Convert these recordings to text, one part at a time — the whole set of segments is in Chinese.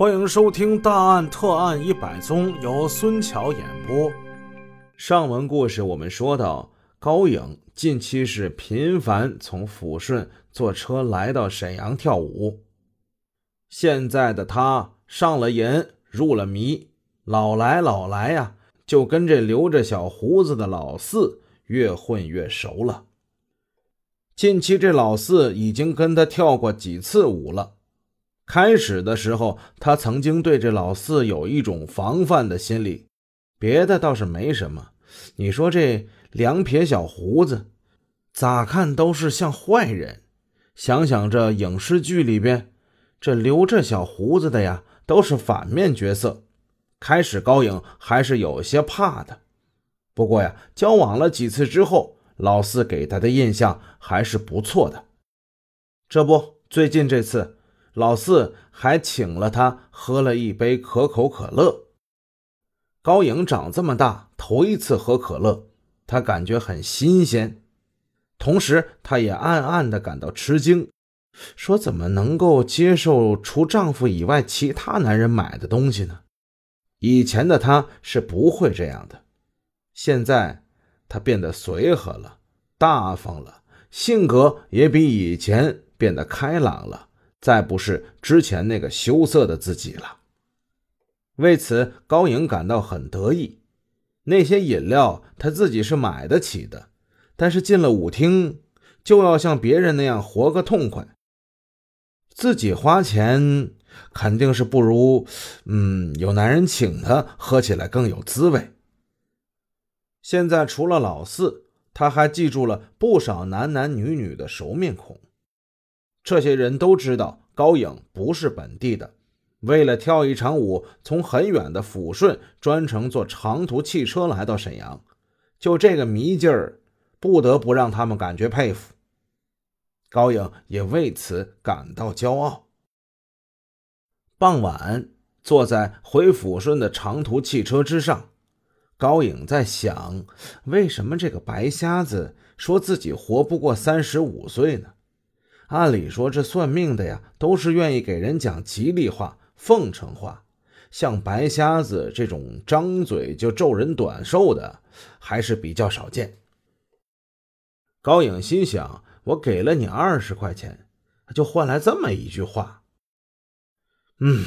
欢迎收听《大案特案一百宗》，由孙桥演播。上文故事我们说到，高颖近期是频繁从抚顺坐车来到沈阳跳舞。现在的他上了瘾，入了迷，老来老来呀，就跟这留着小胡子的老四越混越熟了。近期这老四已经跟他跳过几次舞了。开始的时候，他曾经对这老四有一种防范的心理，别的倒是没什么。你说这两撇小胡子，咋看都是像坏人。想想这影视剧里边，这留着小胡子的呀，都是反面角色。开始高颖还是有些怕的，不过呀，交往了几次之后，老四给他的印象还是不错的。这不，最近这次。老四还请了他喝了一杯可口可乐。高颖长这么大头一次喝可乐，他感觉很新鲜，同时他也暗暗的感到吃惊，说怎么能够接受除丈夫以外其他男人买的东西呢？以前的他是不会这样的，现在他变得随和了，大方了，性格也比以前变得开朗了。再不是之前那个羞涩的自己了。为此，高颖感到很得意。那些饮料他自己是买得起的，但是进了舞厅就要像别人那样活个痛快。自己花钱肯定是不如，嗯，有男人请他喝起来更有滋味。现在除了老四，他还记住了不少男男女女的熟面孔。这些人都知道高颖不是本地的，为了跳一场舞，从很远的抚顺专程坐长途汽车来到沈阳，就这个迷劲儿，不得不让他们感觉佩服。高颖也为此感到骄傲。傍晚，坐在回抚顺的长途汽车之上，高颖在想：为什么这个白瞎子说自己活不过三十五岁呢？按理说，这算命的呀，都是愿意给人讲吉利话、奉承话。像白瞎子这种张嘴就咒人短寿的，还是比较少见。高颖心想：我给了你二十块钱，就换来这么一句话。嗯，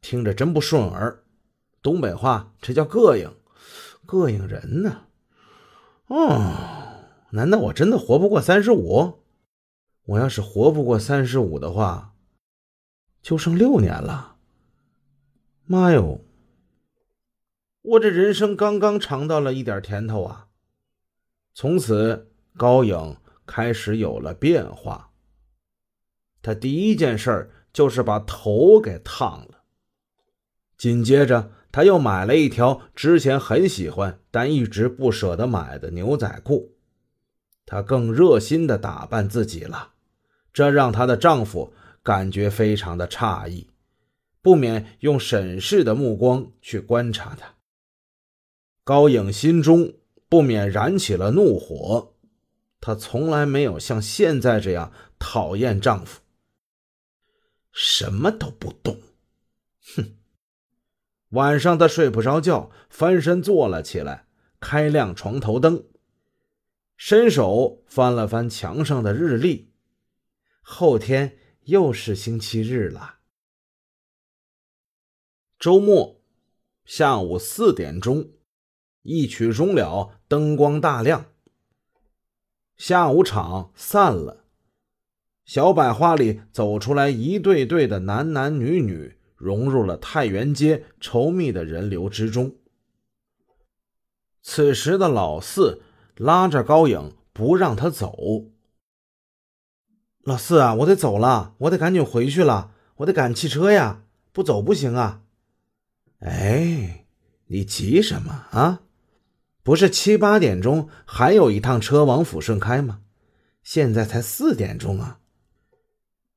听着真不顺耳。东北话，这叫膈应，膈应人呢。哦，难道我真的活不过三十五？我要是活不过三十五的话，就剩六年了。妈哟！我这人生刚刚尝到了一点甜头啊！从此，高颖开始有了变化。他第一件事就是把头给烫了。紧接着，他又买了一条之前很喜欢但一直不舍得买的牛仔裤。她更热心的打扮自己了。这让她的丈夫感觉非常的诧异，不免用审视的目光去观察她。高颖心中不免燃起了怒火，她从来没有像现在这样讨厌丈夫。什么都不懂，哼！晚上她睡不着觉，翻身坐了起来，开亮床头灯，伸手翻了翻墙上的日历。后天又是星期日了。周末下午四点钟，一曲终了，灯光大亮。下午场散了，小百花里走出来一对对的男男女女，融入了太原街稠密的人流之中。此时的老四拉着高颖，不让他走。老四啊，我得走了，我得赶紧回去了，我得赶汽车呀，不走不行啊！哎，你急什么啊？不是七八点钟还有一趟车往抚顺开吗？现在才四点钟啊！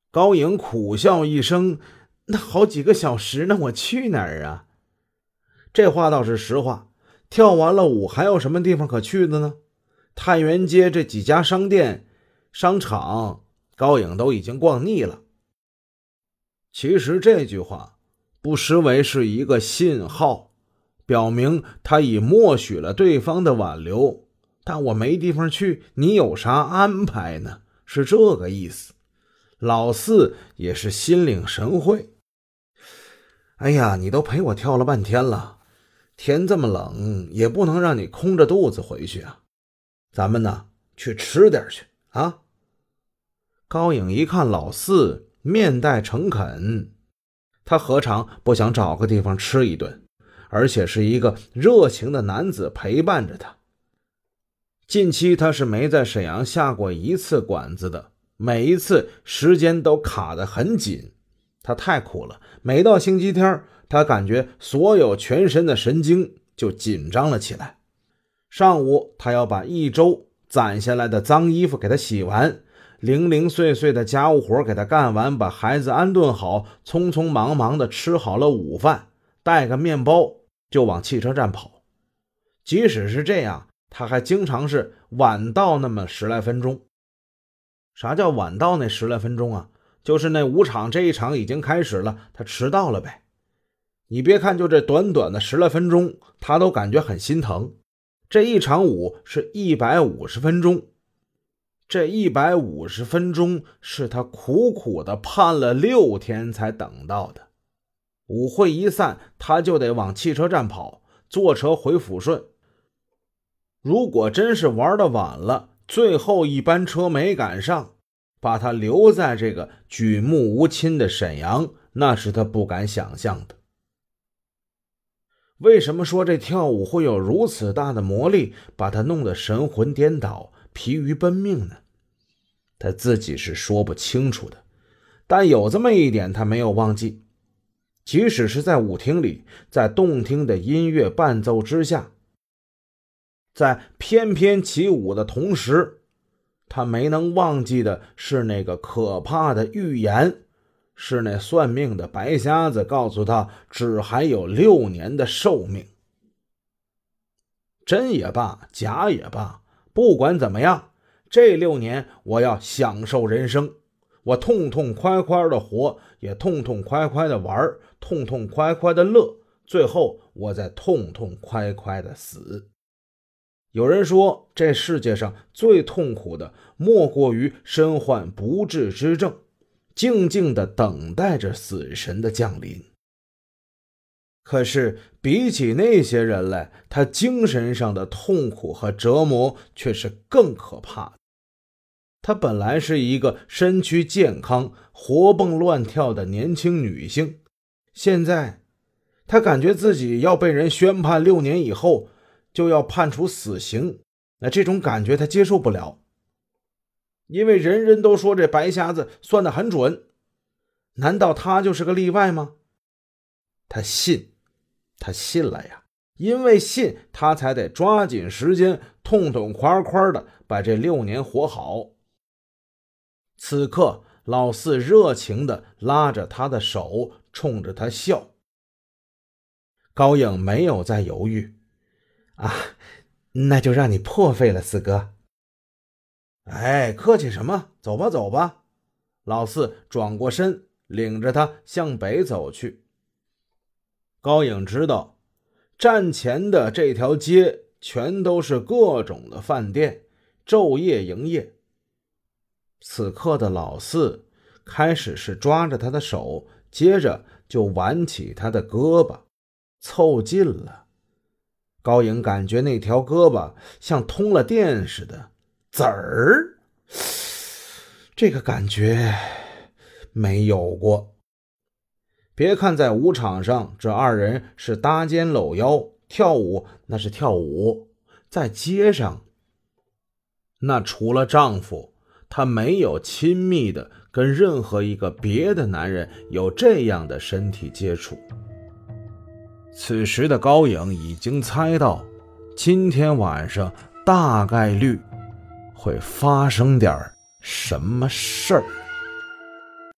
高颖苦笑一声：“那好几个小时呢，我去哪儿啊？”这话倒是实话。跳完了舞，还有什么地方可去的呢？太原街这几家商店、商场。高颖都已经逛腻了。其实这句话不失为是一个信号，表明他已默许了对方的挽留。但我没地方去，你有啥安排呢？是这个意思。老四也是心领神会。哎呀，你都陪我跳了半天了，天这么冷，也不能让你空着肚子回去啊。咱们呢，去吃点去啊。高颖一看老四面带诚恳，他何尝不想找个地方吃一顿？而且是一个热情的男子陪伴着他。近期他是没在沈阳下过一次馆子的，每一次时间都卡得很紧，他太苦了。每到星期天，他感觉所有全身的神经就紧张了起来。上午他要把一周攒下来的脏衣服给他洗完，零零碎碎的家务活给他干完，把孩子安顿好，匆匆忙忙的吃好了午饭，带个面包就往汽车站跑。即使是这样。他还经常是晚到那么十来分钟。啥叫晚到那十来分钟啊？就是那五场这一场已经开始了，他迟到了呗。你别看就这短短的十来分钟，他都感觉很心疼。这一场舞是一百五十分钟，这一百五十分钟是他苦苦的盼了六天才等到的。舞会一散，他就得往汽车站跑，坐车回抚顺。如果真是玩的晚了，最后一班车没赶上，把他留在这个举目无亲的沈阳，那是他不敢想象的。为什么说这跳舞会有如此大的魔力，把他弄得神魂颠倒、疲于奔命呢？他自己是说不清楚的，但有这么一点，他没有忘记：即使是在舞厅里，在动听的音乐伴奏之下。在翩翩起舞的同时，他没能忘记的是那个可怕的预言，是那算命的白瞎子告诉他只还有六年的寿命。真也罢，假也罢，不管怎么样，这六年我要享受人生，我痛痛快快的活，也痛痛快快的玩，痛痛快快的乐，最后我再痛痛快快的死。有人说，这世界上最痛苦的，莫过于身患不治之症，静静的等待着死神的降临。可是，比起那些人来，他精神上的痛苦和折磨却是更可怕的。她本来是一个身躯健康、活蹦乱跳的年轻女性，现在，她感觉自己要被人宣判六年以后。就要判处死刑，那这种感觉他接受不了，因为人人都说这白瞎子算得很准，难道他就是个例外吗？他信，他信了呀，因为信他才得抓紧时间，痛痛快快的把这六年活好。此刻，老四热情的拉着他的手，冲着他笑。高颖没有再犹豫。啊，那就让你破费了，四哥。哎，客气什么？走吧，走吧。老四转过身，领着他向北走去。高颖知道，站前的这条街全都是各种的饭店，昼夜营业。此刻的老四开始是抓着他的手，接着就挽起他的胳膊，凑近了。高颖感觉那条胳膊像通了电似的，籽儿，这个感觉没有过。别看在舞场上，这二人是搭肩搂腰跳舞，那是跳舞；在街上，那除了丈夫，她没有亲密的跟任何一个别的男人有这样的身体接触。此时的高颖已经猜到，今天晚上大概率会发生点什么事儿。